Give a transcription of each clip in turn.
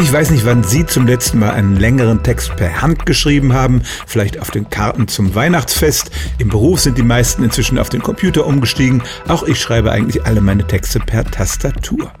Ich weiß nicht, wann Sie zum letzten Mal einen längeren Text per Hand geschrieben haben, vielleicht auf den Karten zum Weihnachtsfest. Im Beruf sind die meisten inzwischen auf den Computer umgestiegen. Auch ich schreibe eigentlich alle meine Texte per Tastatur.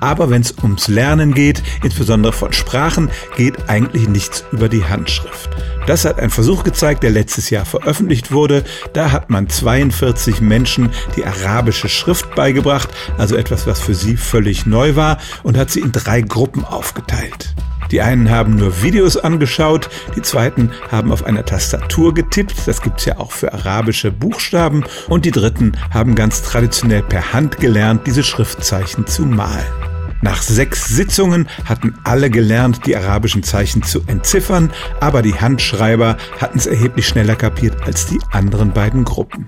Aber wenn es ums Lernen geht, insbesondere von Sprachen, geht eigentlich nichts über die Handschrift. Das hat ein Versuch gezeigt, der letztes Jahr veröffentlicht wurde. Da hat man 42 Menschen die arabische Schrift beigebracht, also etwas, was für sie völlig neu war, und hat sie in drei Gruppen aufgeteilt. Die einen haben nur Videos angeschaut, die zweiten haben auf einer Tastatur getippt, das gibt's ja auch für arabische Buchstaben, und die dritten haben ganz traditionell per Hand gelernt, diese Schriftzeichen zu malen. Nach sechs Sitzungen hatten alle gelernt, die arabischen Zeichen zu entziffern, aber die Handschreiber hatten es erheblich schneller kapiert als die anderen beiden Gruppen.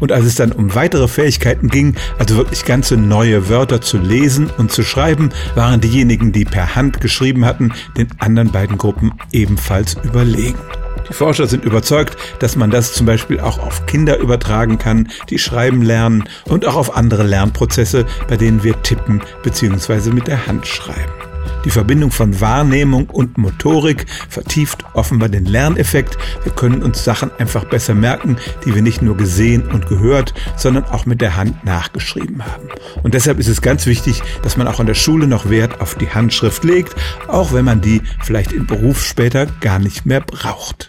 Und als es dann um weitere Fähigkeiten ging, also wirklich ganze neue Wörter zu lesen und zu schreiben, waren diejenigen, die per Hand geschrieben hatten, den anderen beiden Gruppen ebenfalls überlegen. Die Forscher sind überzeugt, dass man das zum Beispiel auch auf Kinder übertragen kann, die schreiben lernen und auch auf andere Lernprozesse, bei denen wir tippen bzw. mit der Hand schreiben. Die Verbindung von Wahrnehmung und Motorik vertieft offenbar den Lerneffekt. Wir können uns Sachen einfach besser merken, die wir nicht nur gesehen und gehört, sondern auch mit der Hand nachgeschrieben haben. Und deshalb ist es ganz wichtig, dass man auch in der Schule noch Wert auf die Handschrift legt, auch wenn man die vielleicht im Beruf später gar nicht mehr braucht.